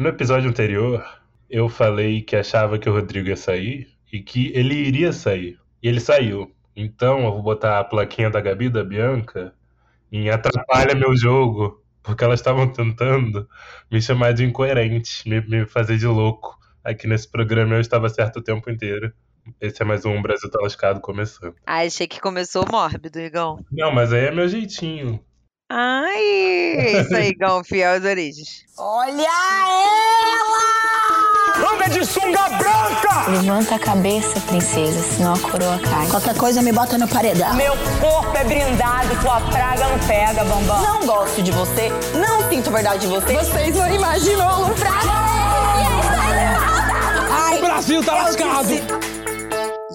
No episódio anterior, eu falei que achava que o Rodrigo ia sair e que ele iria sair. E ele saiu. Então eu vou botar a plaquinha da Gabi da Bianca em atrapalha meu jogo, porque elas estavam tentando me chamar de incoerente, me, me fazer de louco. Aqui nesse programa eu estava certo o tempo inteiro. Esse é mais um Brasil tá lascado começando. Ah, achei que começou mórbido, Igão. Não, mas aí é meu jeitinho. Ai, isso aí, Igão, fiel às origens. Olha ela! Anda de sunga branca! Levanta a cabeça, princesa, senão a coroa cai. Qualquer coisa me bota no paredão. Meu corpo é brindado, tua praga não pega, bambam. Não gosto de você, não sinto verdade de você. Vocês não imaginam o O Brasil tá lascado!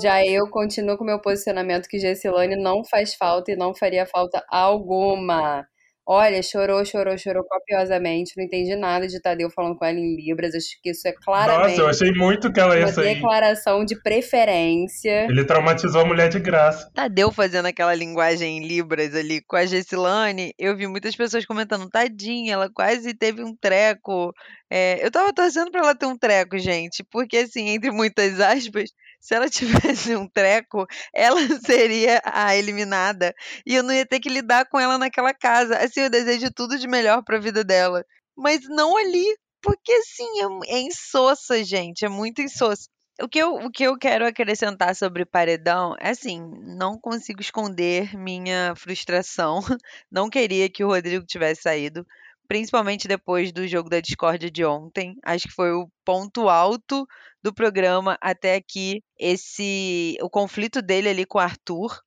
Já eu continuo com o meu posicionamento que Gessilane não faz falta e não faria falta alguma. Olha, chorou, chorou, chorou copiosamente. Não entendi nada de Tadeu falando com ela em Libras. Acho que isso é claramente Nossa, eu achei muito que ela ia uma sair. declaração de preferência. Ele traumatizou a mulher de graça. Tadeu fazendo aquela linguagem em Libras ali com a Gessilane, eu vi muitas pessoas comentando, tadinha, ela quase teve um treco. É, eu tava torcendo pra ela ter um treco, gente, porque assim, entre muitas aspas, se ela tivesse um treco, ela seria a eliminada e eu não ia ter que lidar com ela naquela casa. Assim, eu desejo tudo de melhor pra vida dela, mas não ali, porque assim, é, é insossa, gente, é muito insossa. O que, eu, o que eu quero acrescentar sobre Paredão é assim, não consigo esconder minha frustração. Não queria que o Rodrigo tivesse saído, principalmente depois do jogo da discórdia de ontem. Acho que foi o ponto alto do programa até aqui, esse o conflito dele ali com o Arthur.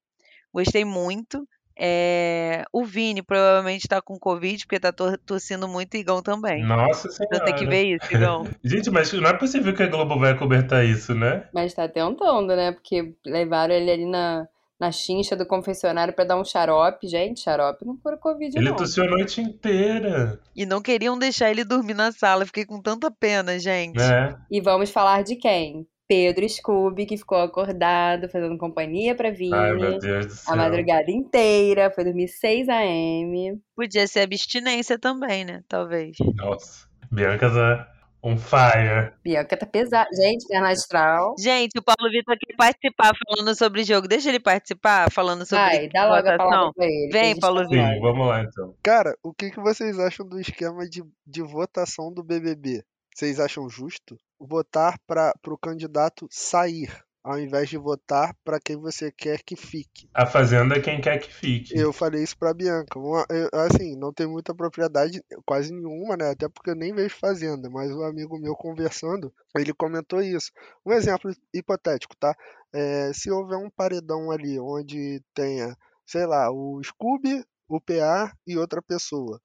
Gostei muito. É, o Vini provavelmente tá com Covid, porque tá tor- tossindo muito e Igão também. Nossa Então senhora. tem que ver isso, Igão. Gente, mas não é possível que a Globo vai cobertar isso, né? Mas tá tentando, né? Porque levaram ele ali na, na chincha do confessionário pra dar um xarope. Gente, xarope não cura Covid, Ele não. tossiu a noite inteira. E não queriam deixar ele dormir na sala. Fiquei com tanta pena, gente. Né? E vamos falar de quem? Pedro Scooby, que ficou acordado, fazendo companhia pra Vini. Ai, meu Deus do céu. A madrugada inteira, foi dormir 6 a.m. Podia ser abstinência também, né? Talvez. Nossa. Bianca tá on fire. Bianca tá pesada. Gente, perna astral. Gente, o Paulo Vitor quer participar falando sobre o jogo. Deixa ele participar falando sobre Vai, dá logo a palavra votação. pra ele. Vem, Paulo tá Vitor. Sim, vamos lá então. Cara, o que, que vocês acham do esquema de, de votação do BBB? Vocês acham justo votar para o candidato sair, ao invés de votar para quem você quer que fique? A Fazenda é quem quer que fique. Eu falei isso pra Bianca. Uma- eu- assim, não tem muita propriedade, quase nenhuma, né? Até porque eu nem vejo Fazenda, mas um amigo meu conversando, ele comentou isso. Um exemplo hipotético, tá? É, se houver um paredão ali onde tenha, sei lá, o Scooby, o PA e outra pessoa.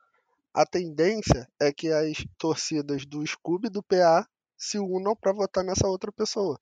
A tendência é que as torcidas do Scooby e do PA se unam para votar nessa outra pessoa.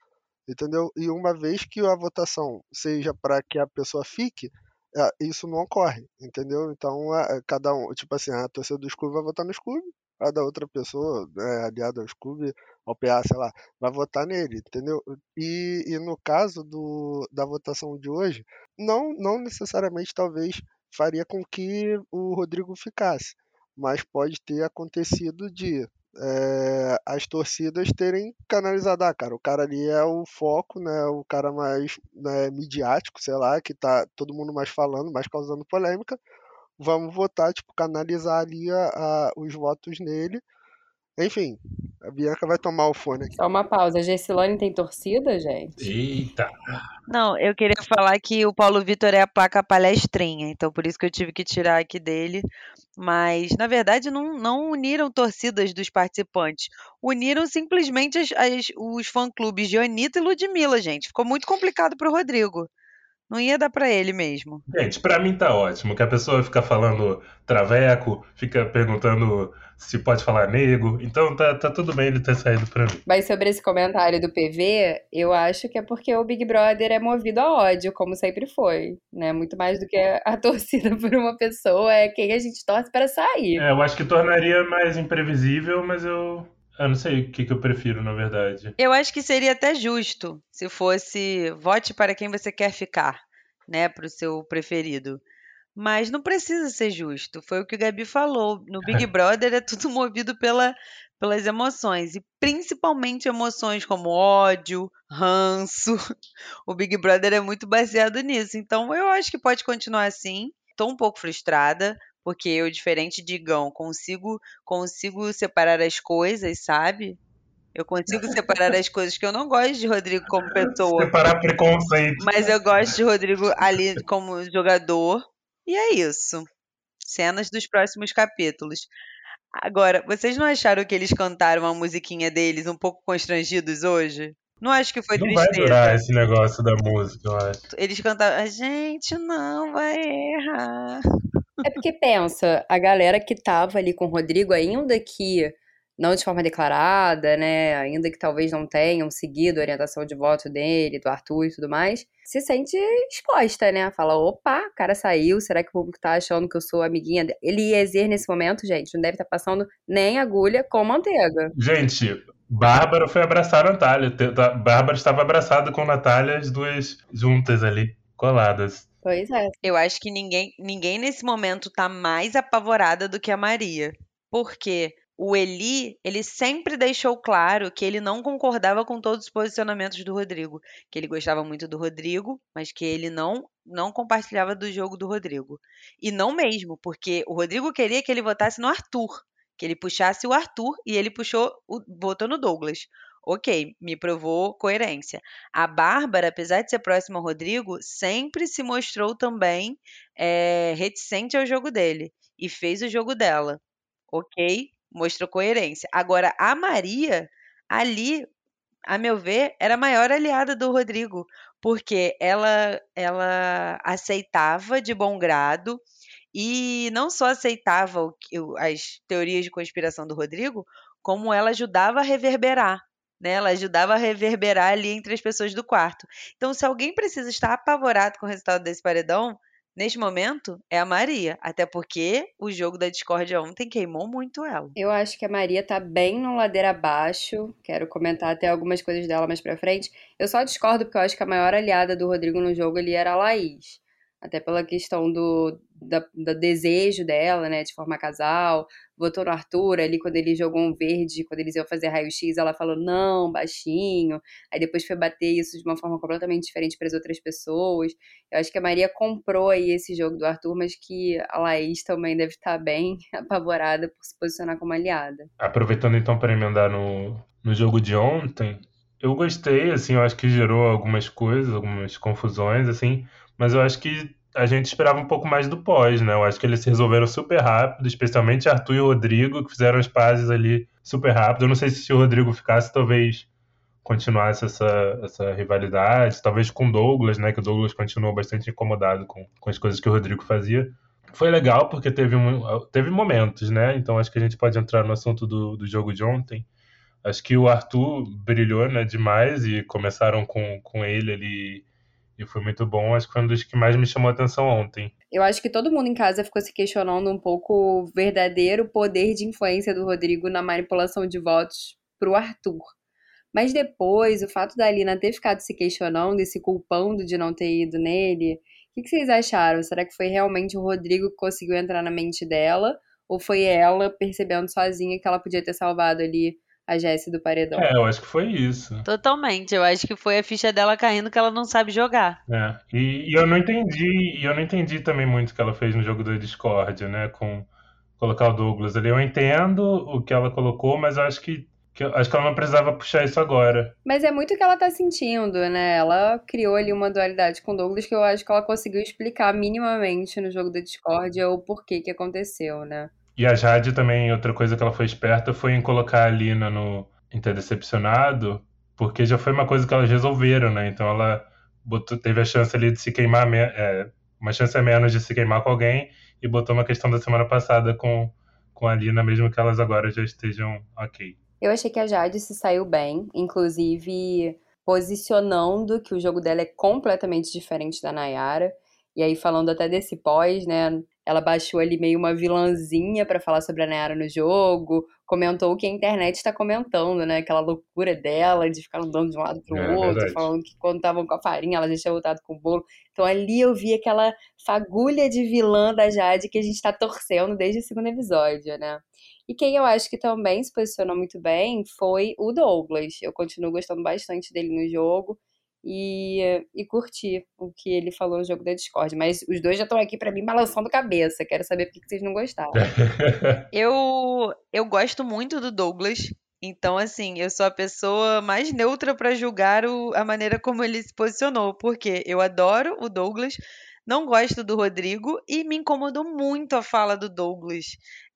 Entendeu? E uma vez que a votação seja para que a pessoa fique, é, isso não ocorre, entendeu? Então, a- a- cada um, tipo assim, a torcida do Scooby vai votar no Scooby, a da outra pessoa, né, aliada ao Scooby, ao PA, sei lá, vai votar nele, entendeu? E, e no caso do, da votação de hoje, não, não necessariamente talvez faria com que o Rodrigo ficasse, mas pode ter acontecido de é, as torcidas terem canalizado, ah, cara, o cara ali é o foco, né, o cara mais né, midiático, sei lá, que tá todo mundo mais falando, mais causando polêmica, vamos votar, tipo, canalizar ali a, a- os votos nele. Enfim, a Bianca vai tomar o fone aqui. Só uma pausa. A Gessilane tem torcida, gente? Eita. Não, eu queria falar que o Paulo Vitor é a placa palestrinha, então por isso que eu tive que tirar aqui dele. Mas, na verdade, não, não uniram torcidas dos participantes. Uniram simplesmente as- as- os fã-clubes de Anitta e Ludmilla, gente. Ficou muito complicado pro Rodrigo. Não ia dar pra ele mesmo. Gente, pra mim tá ótimo que a pessoa fica falando traveco, fica perguntando se pode falar nego. Então tá, tá tudo bem ele ter saído pra mim. Mas sobre esse comentário do PV, eu acho que é porque o Big Brother é movido a ódio, como sempre foi, né? Muito mais do que a torcida por uma pessoa, é quem a gente torce para sair. É, eu acho que tornaria mais imprevisível, mas eu. Eu não sei o que, que eu prefiro, na verdade. Eu acho que seria até justo se fosse vote para quem você quer ficar, né, para o seu preferido. Mas não precisa ser justo. Foi o que o Gabi falou. No Big Brother é tudo movido pela, pelas emoções, e principalmente emoções como ódio, ranço. O Big Brother é muito baseado nisso. Então eu acho que pode continuar assim. Tô um pouco frustrada, porque eu, diferente de Gão, consigo, consigo separar as coisas, sabe? Eu consigo separar as coisas que eu não gosto de Rodrigo como pessoa. Separar preconceito. Mas eu gosto de Rodrigo ali como jogador. E é isso. Cenas dos próximos capítulos. Agora, vocês não acharam que eles cantaram a musiquinha deles um pouco constrangidos hoje? Não acho que foi Não tristeza. vai durar esse negócio da música, eu acho. Eles cantaram, a gente não vai errar. É porque pensa, a galera que tava ali com o Rodrigo, ainda que não de forma declarada, né? Ainda que talvez não tenham seguido a orientação de voto dele, do Arthur e tudo mais, se sente exposta, né? Fala, opa, o cara saiu, será que o público tá achando que eu sou amiguinha dele? Eliezer, nesse momento, gente, não deve estar passando nem agulha com manteiga. Gente, Bárbara foi abraçar a Natália. Tá- Bárbara estava abraçada com Natália, as duas juntas ali, coladas. Pois é. Eu acho que ninguém, ninguém nesse momento tá mais apavorada do que a Maria. Porque o Eli, ele sempre deixou claro que ele não concordava com todos os posicionamentos do Rodrigo, que ele gostava muito do Rodrigo, mas que ele não não compartilhava do jogo do Rodrigo. E não mesmo, porque o Rodrigo queria que ele votasse no Arthur, que ele puxasse o Arthur e ele puxou o votou no Douglas. OK, me provou coerência. A Bárbara, apesar de ser próxima ao Rodrigo, sempre se mostrou também eh, reticente ao jogo dele e fez o jogo dela. Ok, mostrou coerência. Agora, a Maria, ali, a meu ver, era a maior aliada do Rodrigo, porque ela, ela aceitava de bom grado e não só aceitava o as teorias de conspiração do Rodrigo, como ela ajudava a reverberar. Né? Ela ajudava a reverberar ali entre as pessoas do quarto. Então, se alguém precisa estar apavorado com o resultado desse paredão, neste momento, é a Maria. Até porque o jogo da discórdia ontem queimou muito ela. Eu acho que a Maria tá bem no ladeira abaixo. Quero comentar até algumas coisas dela mais pra frente. Eu só discordo porque eu acho que a maior aliada do Rodrigo no jogo ali era a Laís. Até pela questão do, da, do desejo dela, né, de formar casal. Votou no Arthur ali quando ele jogou um verde, quando eles iam fazer raio-x, ela falou não, baixinho. Aí depois foi bater isso de uma forma completamente diferente para as outras pessoas. Eu acho que a Maria comprou aí esse jogo do Arthur, mas que a Laís também deve estar bem apavorada por se posicionar como aliada. Aproveitando então para emendar no, no jogo de ontem, eu gostei, assim, eu acho que gerou algumas coisas, algumas confusões, assim, mas eu acho que a gente esperava um pouco mais do pós, né? Eu acho que eles se resolveram super rápido, especialmente Arthur e o Rodrigo, que fizeram as pazes ali super rápido. Eu não sei se o Rodrigo ficasse, talvez continuasse essa, essa rivalidade, talvez com Douglas, né? Que o Douglas continuou bastante incomodado com, com as coisas que o Rodrigo fazia. Foi legal porque teve, um- teve momentos, né? Então acho que a gente pode entrar no assunto do, do jogo de ontem. Acho que o Arthur brilhou né, demais e começaram com, com ele ali e foi muito bom. Acho que foi um dos que mais me chamou a atenção ontem. Eu acho que todo mundo em casa ficou se questionando um pouco o verdadeiro poder de influência do Rodrigo na manipulação de votos pro Arthur. Mas depois, o fato da Alina ter ficado se questionando e se culpando de não ter ido nele, o que vocês acharam? Será que foi realmente o Rodrigo que conseguiu entrar na mente dela? Ou foi ela percebendo sozinha que ela podia ter salvado ali a Jessie do paredão? É, eu acho que foi isso. Totalmente. Eu acho que foi a ficha dela caindo que ela não sabe jogar. É, e, e eu não entendi, e eu não entendi também muito o que ela fez no jogo da Discord, né? Com colocar o Douglas ali. Eu entendo o que ela colocou, mas eu acho que, que eu acho que ela não precisava puxar isso agora. Mas é muito o que ela tá sentindo, né? Ela criou ali uma dualidade com o Douglas que eu acho que ela conseguiu explicar minimamente no jogo da Discord o porquê que aconteceu, né? E a Jade também, outra coisa que ela foi esperta foi em colocar a Lina no em ter decepcionado, porque já foi uma coisa que elas resolveram, né? Então ela botou- teve a chance ali de se queimar, é, uma chance a menos de se queimar com alguém e botou uma questão da semana passada com, com a Lina, mesmo que elas agora já estejam ok. Eu achei que a Jade se saiu bem, inclusive posicionando que o jogo dela é completamente diferente da Nayara. E aí, falando até desse pós, né? Ela baixou ali meio uma vilãzinha pra falar sobre a Nayara no jogo, comentou o que a internet tá comentando, né? Aquela loucura dela de ficar andando de um lado pro É, outro, verdade. falando que quando estavam com a farinha ela já tinha voltado com o bolo. Então ali eu vi aquela fagulha de vilã da Jade que a gente tá torcendo desde o segundo episódio, né? E quem eu acho que também se posicionou muito bem foi o Douglas. Eu continuo gostando bastante dele no jogo e, e curti o que ele falou no jogo da Discord. Mas os dois já estão aqui para mim balançando cabeça. Quero saber por que vocês não gostaram. eu, eu gosto muito do Douglas. Então, assim, eu sou a pessoa mais neutra para julgar o, a maneira como ele se posicionou, porque eu adoro o Douglas, não gosto do Rodrigo e me incomodou muito a fala do Douglas.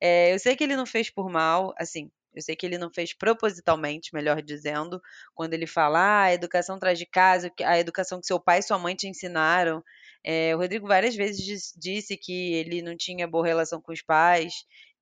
É, eu sei que ele não fez por mal, assim, eu sei que ele não fez propositalmente, melhor dizendo, quando ele fala, ah, a educação traz de casa, a educação que seu pai e sua mãe te ensinaram. É, o Rodrigo várias vezes disse que ele não tinha boa relação com os pais,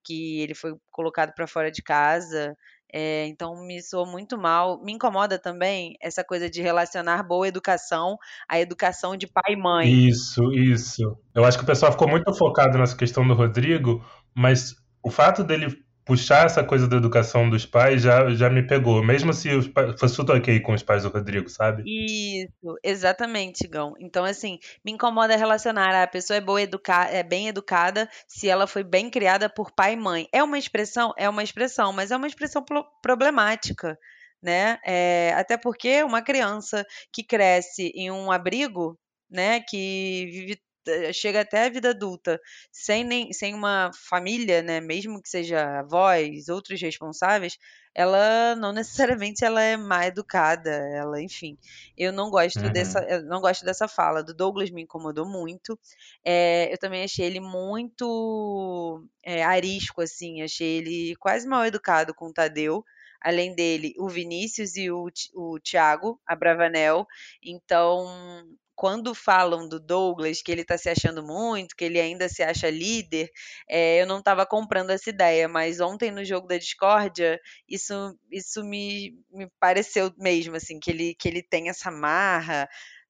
que ele foi colocado para fora de casa. É, então me soou muito mal. Me incomoda também essa coisa de relacionar boa educação à educação de pai e mãe. Isso, isso. Eu acho que o pessoal ficou muito focado nessa questão do Rodrigo, mas o fato dele puxar essa coisa da educação dos pais já, já me pegou, mesmo se os pais, fosse tudo ok com os pais do Rodrigo, sabe? Isso, exatamente, Gão. Então, assim, me incomoda relacionar a pessoa é boa educada, é bem educada se ela foi bem criada por pai e mãe. É uma expressão? É uma expressão, mas é uma expressão problemática. Né? É, até porque uma criança que cresce em um abrigo, né, que vive chega até a vida adulta sem, nem, sem uma família, né, mesmo que seja avós, outros responsáveis, ela não necessariamente ela é má educada, ela, enfim. Eu não gosto uhum. dessa, não gosto dessa fala. Do Douglas me incomodou muito. É, eu também achei ele muito é, arisco, assim. Achei ele quase mal educado com o Tadeu além dele, o Vinícius e o, o Thiago Abravanel. Então, quando falam do Douglas, que ele está se achando muito, que ele ainda se acha líder, é, eu não estava comprando essa ideia, mas ontem no jogo da discórdia, isso, isso me, me pareceu mesmo, assim, que ele, que ele tem essa marra.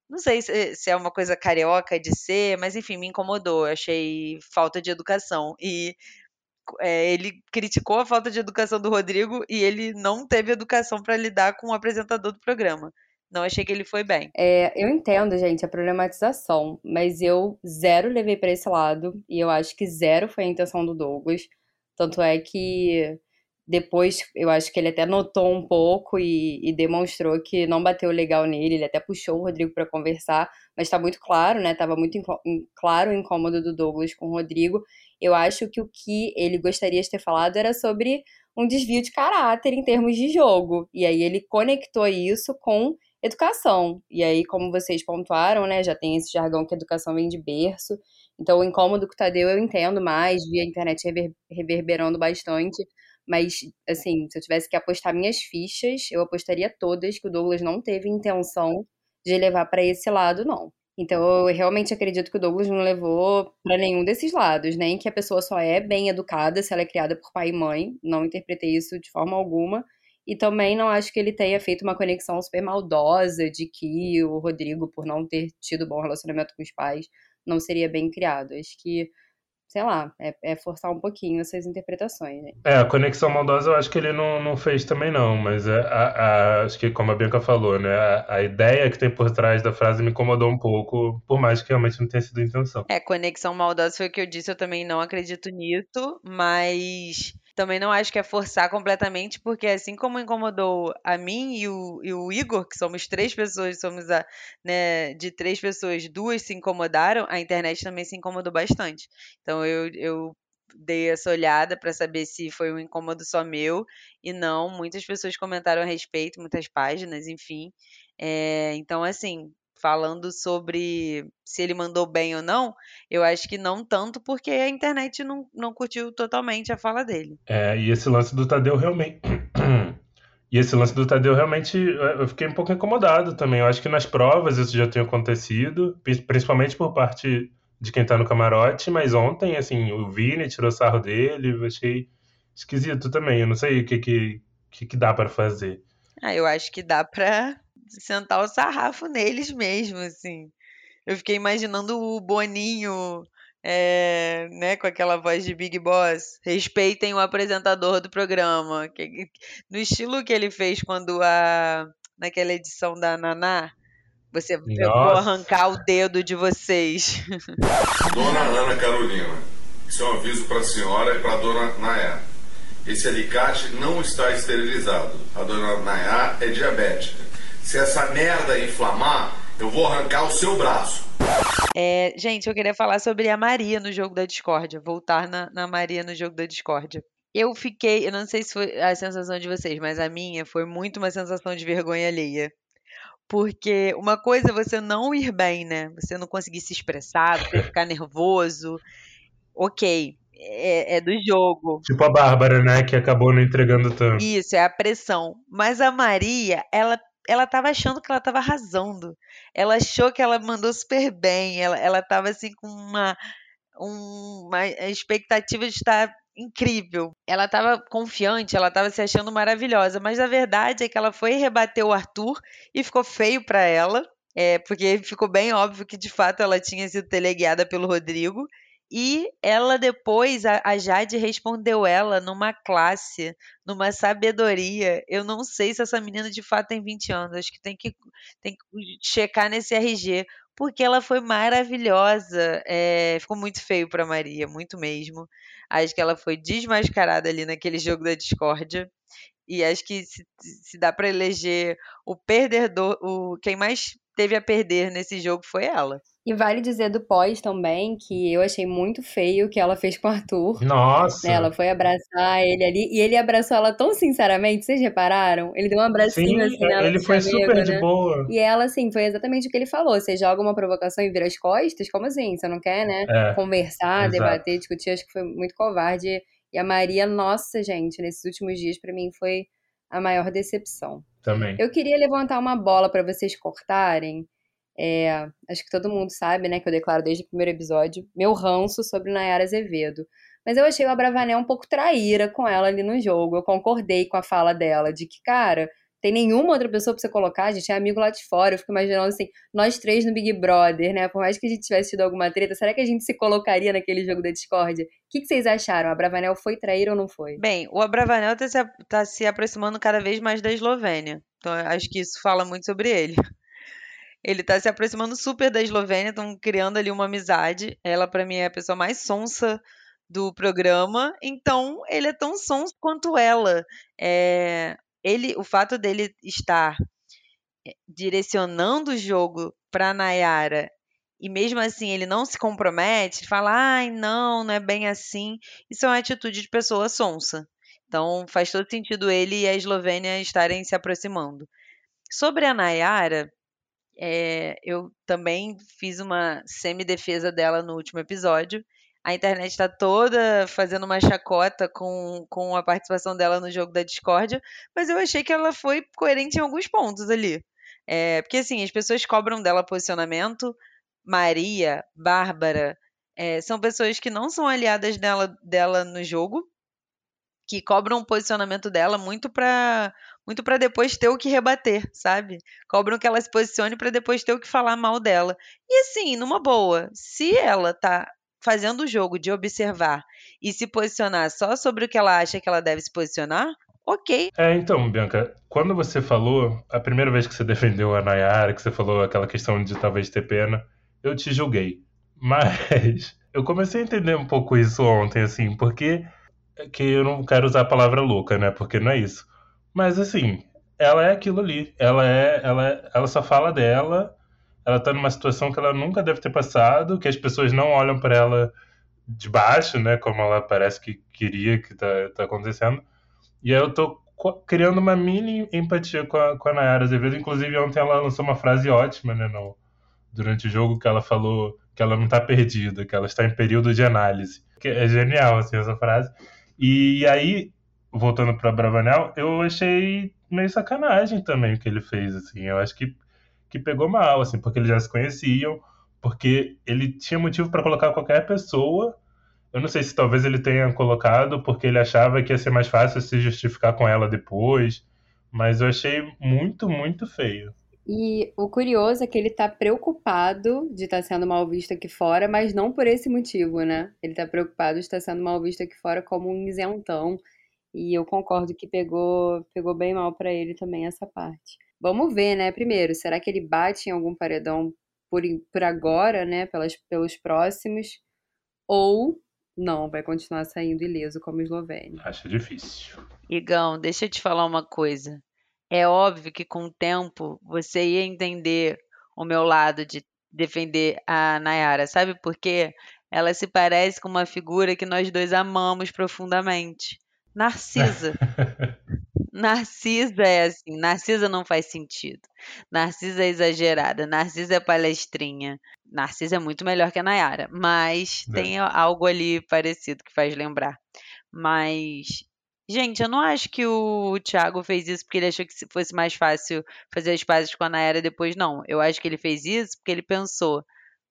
Não sei se, se é uma coisa carioca de ser, mas enfim, me incomodou. Achei falta de educação. E é, ele criticou a falta de educação do Rodrigo e ele não teve educação para lidar com o apresentador do programa. Não achei que ele foi bem. É, eu entendo, gente, a problematização, mas eu zero levei para esse lado e eu acho que zero foi a intenção do Douglas. Tanto é que depois eu acho que ele até notou um pouco e, e demonstrou que não bateu legal nele. Ele até puxou o Rodrigo para conversar, mas está muito claro, né? Tava muito claro o incômodo do Douglas com o Rodrigo. Eu acho que o que ele gostaria de ter falado era sobre um desvio de caráter em termos de jogo. E aí ele conectou isso com educação. E aí, como vocês pontuaram, né, já tem esse jargão que educação vem de berço. Então, o incômodo que o Tadeu eu entendo mais, via a internet rever, reverberando bastante. Mas, assim, se eu tivesse que apostar minhas fichas, eu apostaria todas que o Douglas não teve intenção de levar para esse lado, não. Então, eu realmente acredito que o Douglas não levou para nenhum desses lados, nem que a pessoa só é bem educada se ela é criada por pai e mãe. Não interpretei isso de forma alguma. E também não acho que ele tenha feito uma conexão super maldosa de que o Rodrigo, por não ter tido bom relacionamento com os pais, não seria bem criado. Acho que, sei lá, é, é forçar um pouquinho essas interpretações. Né? É, a conexão maldosa eu acho que ele não, não fez também não, mas é, a, a, acho que como a Bianca falou, né, a, a, ideia que tem por trás da frase me incomodou um pouco, por mais que realmente não tenha sido a intenção. É, conexão maldosa foi o que eu disse, eu também não acredito nisso, mas também não acho que é forçar completamente, porque assim como incomodou a mim e o, e o Igor, que somos três pessoas, somos a, né, de três pessoas, duas se incomodaram, a internet também se incomodou bastante. Então eu, eu dei essa olhada para saber se foi um incômodo só meu e não. Muitas pessoas comentaram a respeito, muitas páginas, enfim. É, então, assim, falando sobre se ele mandou bem ou não, eu acho que não tanto, porque a internet não, não curtiu totalmente a fala dele. É, e esse lance do Tadeu realmente. E esse lance do Tadeu realmente eu fiquei um pouco incomodado também. Eu acho que nas provas isso já tinha acontecido, principalmente por parte de quem tá no camarote, mas ontem, assim, o Vini tirou sarro dele, eu achei esquisito também. Eu não sei o que, que, que, que dá para fazer. Ah, eu acho que dá pra sentar o sarrafo neles mesmo, assim. Eu fiquei imaginando o Boninho, é, né, com aquela voz de Big Boss. Respeitem o apresentador do programa. Que, no estilo que ele fez quando a. naquela edição da Naná. Você Nossa. eu vou arrancar o dedo de vocês. Dona Ana Carolina, isso é um aviso para a senhora e para a dona Nayara. Esse alicate não está esterilizado. A dona Nayá é diabética. Se essa merda inflamar, eu vou arrancar o seu braço. É, gente, eu queria falar sobre a Maria no jogo da discórdia. Voltar na, na Maria no jogo da discórdia. Eu fiquei, eu não sei se foi a sensação de vocês, mas a minha foi muito uma sensação de vergonha alheia. Porque uma coisa é você não ir bem, né? Você não conseguir se expressar, você ficar nervoso. Ok, é, é do jogo. Tipo a Bárbara, né? Que acabou não entregando tanto. Isso, é a pressão. Mas a Maria, ela ela tava achando que ela tava arrasando. Ela achou que ela mandou super bem. Ela, ela tava assim com uma, um- uma expectativa de estar incrível. Ela tava confiante, ela tava se achando maravilhosa. Mas a verdade é que ela foi rebater o Arthur e ficou feio pra ela. É, porque ficou bem óbvio que de fato ela tinha sido teleguiada pelo Rodrigo. E ela depois, a, Jade respondeu ela numa classe, numa sabedoria. Eu não sei se essa menina de fato tem 20 anos. Acho que tem que, tem que checar nesse RG. Porque ela foi maravilhosa. É, ficou muito feio pra Maria, muito mesmo. Acho que ela foi desmascarada ali naquele jogo da discórdia. E acho que se, se dá pra eleger o perdedor, o, quem mais teve a perder nesse jogo foi ela. E vale dizer do pós também que eu achei muito feio o que ela fez com o Arthur. Nossa! né? Ela foi abraçar ele ali e ele abraçou ela tão sinceramente, vocês repararam? Ele deu um abracinho Sim, assim nela ele de foi super de né? boa. E ela, assim, foi exatamente o que ele falou. Você joga uma provocação e vira as costas? Como assim? Você não quer, né? É, Conversar, exato. debater, discutir. Acho que foi muito covarde. E a Maria, nossa, gente, nesses últimos dias, pra mim, foi a maior decepção. também. Eu queria levantar uma bola pra vocês cortarem. É, acho que todo mundo sabe, né, que eu declaro desde o primeiro episódio meu ranço sobre Nayara Azevedo. Mas eu achei o Abravanel um pouco traíra com ela ali no jogo. Eu concordei com a fala dela de que, cara, tem nenhuma outra pessoa pra você colocar, a gente é amigo lá de fora. Eu fico imaginando assim, nós três no Big Brother, né? Por mais que a gente tivesse tido alguma treta, será que a gente se colocaria naquele jogo da Discord? O que, que vocês acharam? A Abravanel foi traíra ou não foi? Bem, o Abravanel está se, tá se aproximando cada vez mais da Eslovênia. Então, acho que isso fala muito sobre ele. Ele está se aproximando super da Eslovênia, estão criando ali uma amizade. Ela, para mim, é a pessoa mais sonsa do programa. Então, ele é tão sonso quanto ela. É, ele, o fato dele estar é, direcionando o jogo para Nayara e mesmo assim ele não se compromete, fala, ai, não, não é bem assim. Isso é uma atitude de pessoa sonsa. Então faz todo sentido ele e a Eslovênia estarem se aproximando. Sobre a Nayara, é, eu também fiz uma semi-defesa dela no último episódio. A internet está toda fazendo uma chacota com, com a participação dela no jogo da discórdia, mas eu achei que ela foi coerente em alguns pontos ali. É, porque assim, as pessoas cobram dela posicionamento. Maria, Bárbara, é, são pessoas que não são aliadas dela, dela no jogo, que cobram o posicionamento dela muito para muito para depois ter o que rebater, sabe? Cobram que ela se posicione para depois ter o que falar mal dela. E assim, numa boa, se ela tá fazendo o jogo de observar e se posicionar só sobre o que ela acha que ela deve se posicionar, ok. É, então, Bianca, quando você falou, a primeira vez que você defendeu a Nayara, que você falou aquela questão de talvez ter pena, eu te julguei. Mas eu comecei a entender um pouco isso ontem, assim, porque que eu não quero usar a palavra louca, né? Porque não é isso. Mas assim, ela é aquilo ali. Ela é, ela, é- ela só fala dela. Ela tá numa situação que ela nunca deve ter passado, que as pessoas não olham pra ela de baixo, né? Como ela parece que queria que tá, tá acontecendo. E aí eu tô criando uma mini empatia com a, com a Nayara Azevedo. Inclusive, ontem ela lançou uma frase ótima, né? No, durante o jogo, que ela falou que ela não tá perdida, que ela está em período de análise. Que é genial, assim, essa frase. E aí, voltando pra Bravanel, eu achei meio sacanagem também o que ele fez, assim. Eu acho que, que pegou mal, assim, porque eles já se conheciam, porque ele tinha motivo pra colocar qualquer pessoa. Eu não sei se talvez ele tenha colocado porque ele achava que ia ser mais fácil se justificar com ela depois, mas eu achei muito, muito feio. E o curioso é que ele tá preocupado de estar sendo mal visto aqui fora, mas não por esse motivo, né? Ele tá preocupado de estar sendo mal visto aqui fora como um isentão. E eu concordo que pegou, pegou bem mal pra ele também essa parte. Vamos ver, né? Primeiro, será que ele bate em algum paredão por, por agora, né? Pelas, pelos próximos? Ou Não, vai continuar saindo ileso como Eslovênia. Acho difícil. Igão, deixa eu te falar uma coisa. É óbvio que com o tempo você ia entender o meu lado de defender a Nayara. Sabe por quê? Ela se parece com uma figura que nós dois amamos profundamente. Narcisa. Narcisa é assim, Narcisa não faz sentido. Narcisa é exagerada, Narcisa é palestrinha. Narcisa é muito melhor que a Nayara, mas É. tem algo ali parecido que faz lembrar. Mas, gente, eu não acho que o Thiago fez isso porque ele achou que se- fosse mais fácil fazer as pazes com a Nayara depois, não. Eu acho que ele fez isso porque ele pensou: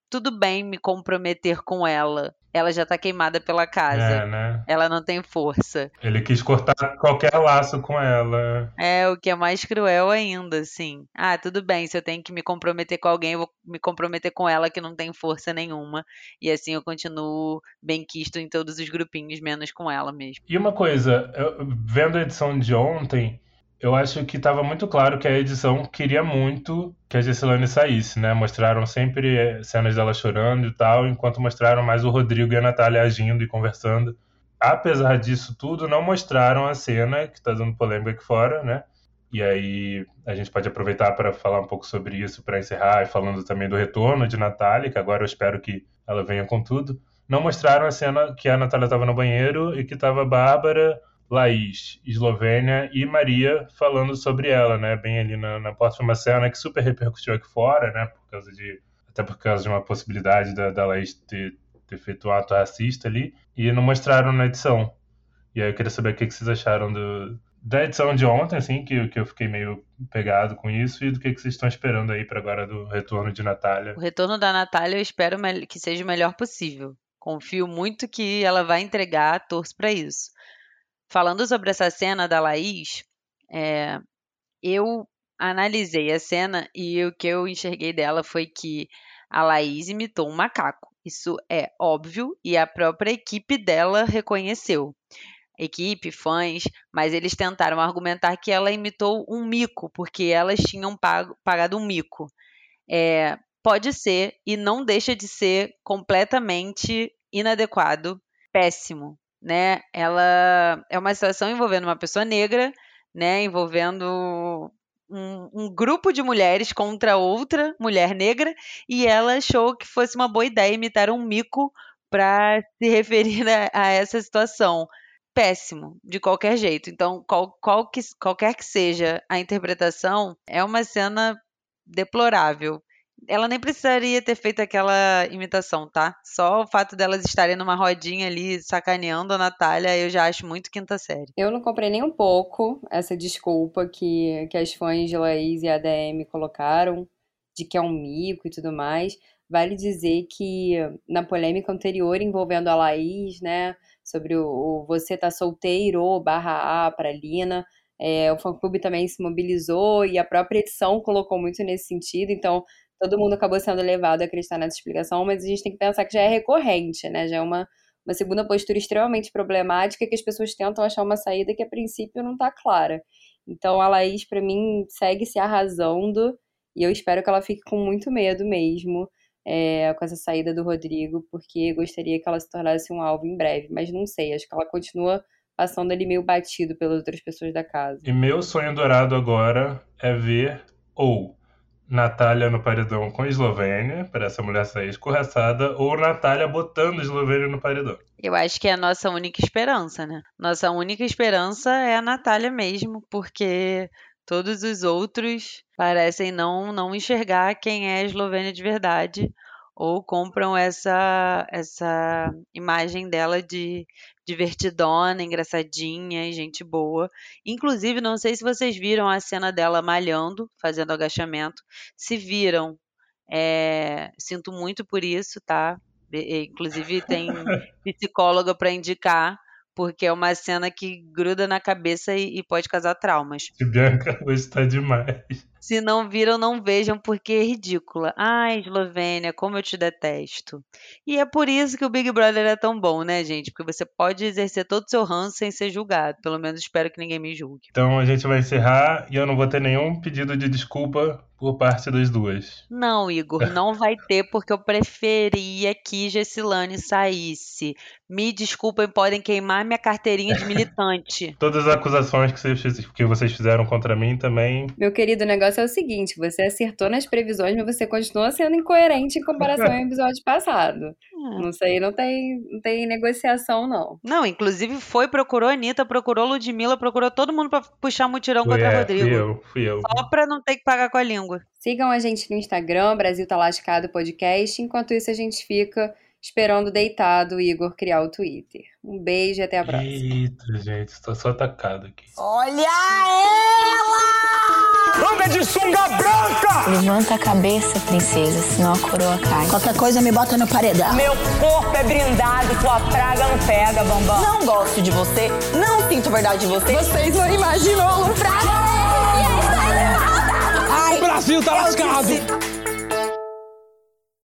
tudo bem me comprometer com ela. Ela já tá queimada pela casa. É, né? Ela não tem força. Ele quis cortar qualquer laço com ela. É o que é mais cruel ainda, assim. Ah, tudo bem, se eu tenho que me comprometer com alguém, eu vou me comprometer com ela que não tem força nenhuma. E assim eu continuo bem quisto em todos os grupinhos, menos com ela mesmo. E uma coisa, eu- vendo a edição de ontem, eu acho que estava muito claro que a edição queria muito que a Gessilane saísse, né? Mostraram sempre eh, cenas dela chorando e tal, enquanto mostraram mais o Rodrigo e a Natália agindo e conversando. Apesar disso tudo, não mostraram a cena que está dando polêmica aqui fora, né? E aí a gente pode aproveitar para falar um pouco sobre isso para encerrar, e falando também do retorno de Natália, que agora eu espero que ela venha com tudo. Não mostraram a cena que a Natália estava no banheiro e que estava Bárbara, Laís, Eslovênia e Maria falando sobre ela, né? Bem ali na, na uma cena que super repercutiu aqui fora, né? Por causa de. Até por causa de uma possibilidade da, da Laís ter, ter feito um ato racista ali. E não mostraram na edição. E aí eu queria saber o que, que vocês acharam do, da edição de ontem, assim, que, que eu fiquei meio pegado com isso, e do que, que vocês estão esperando aí para agora do retorno de Natália. O retorno da Natália eu espero que seja o melhor possível. Confio muito que ela vai entregar, torço para isso. Falando sobre essa cena da Laís, é, eu analisei a cena e o que eu enxerguei dela foi que a Laís imitou um macaco. Isso é óbvio e a própria equipe dela reconheceu. Equipe, fãs, mas eles tentaram argumentar que ela imitou um mico, porque elas tinham pago- pagado um mico. É, pode ser e não deixa de ser completamente inadequado, péssimo, né? Ela é uma situação envolvendo uma pessoa negra, né? Envolvendo um, um grupo de mulheres contra outra mulher negra e ela achou que fosse uma boa ideia imitar um mico para se referir a, a essa situação. Péssimo, de qualquer jeito. Então, qual, qual que, qualquer que seja a interpretação, é uma cena deplorável. Ela nem precisaria ter feito aquela imitação, tá? Só o fato delas estarem numa rodinha ali sacaneando a Natália, eu já acho muito quinta série. Eu não comprei nem um pouco essa desculpa que, que as fãs de Laís e ADM colocaram, de que é um mico e tudo mais. Vale dizer que na polêmica anterior envolvendo a Laís, né, sobre o, o você tá solteiro barra A para Lina, é, o fã-clube também se mobilizou e a própria edição colocou muito nesse sentido, então todo mundo acabou sendo levado a acreditar nessa explicação, mas a gente tem que pensar que já é recorrente, né, já é uma, uma segunda postura extremamente problemática que as pessoas tentam achar uma saída que a princípio não tá clara. Então a Laís, para mim, segue se arrasando e eu espero que ela fique com muito medo mesmo é, com essa saída do Rodrigo, porque gostaria que ela se tornasse um alvo em breve, mas não sei, acho que ela continua passando ali meio batido pelas outras pessoas da casa. E meu sonho dourado agora é ver ou Natália no paredão com Eslovênia, para essa mulher sair escorraçada, ou Natália botando Eslovênia no paredão. Eu acho que é a nossa única esperança, né? Nossa única esperança é a Natália mesmo, porque todos os outros parecem não, não enxergar quem é a Eslovênia de verdade ou compram essa, essa imagem dela de divertidona, engraçadinha e gente boa. Inclusive, não sei se vocês viram a cena dela malhando, fazendo agachamento. Se viram, é, sinto muito por isso, tá? Inclusive, tem psicóloga para indicar, porque é uma cena que gruda na cabeça e, e pode causar traumas. Bianca hoje tá demais. Se não viram, não vejam, porque é ridícula. Ai, Eslovênia, como eu te detesto. E é por isso que o Big Brother é tão bom, né, gente? Porque você pode exercer todo o seu ranço sem ser julgado. Pelo menos espero que ninguém me julgue. Então a gente vai encerrar e eu não vou ter nenhum pedido de desculpa por parte das duas. Não, Igor, não vai ter, porque eu preferia que Gessilane saísse. Me desculpem, podem queimar minha carteirinha de militante. Todas as acusações que vocês, que vocês fizeram contra mim também. Meu querido, o negócio é o seguinte: você acertou nas previsões, mas você continua sendo incoerente em comparação ao episódio passado. Não sei, não tem, não tem negociação, não. Não, inclusive foi, procurou a Anitta, procurou Ludmilla, procurou todo mundo pra puxar mutirão contra é, Rodrigo. fui eu, fui eu. Só pra não ter que pagar com a língua. Sigam a gente no Instagram, Brasil Tá Lascado Podcast. Enquanto isso, a gente fica esperando deitado o Igor criar o Twitter. Um beijo e até a próxima. Eita, gente, tô só atacado aqui. Olha ela! Anda de sunga branca! Levanta a cabeça, princesa, senão a coroa cai. Qualquer coisa me bota no paredão. Meu corpo é brindado, tua praga não pega, bambam. Não gosto de você, não sinto verdade de você. Vocês não imaginam o praga. O Brasil tá lascado! disse-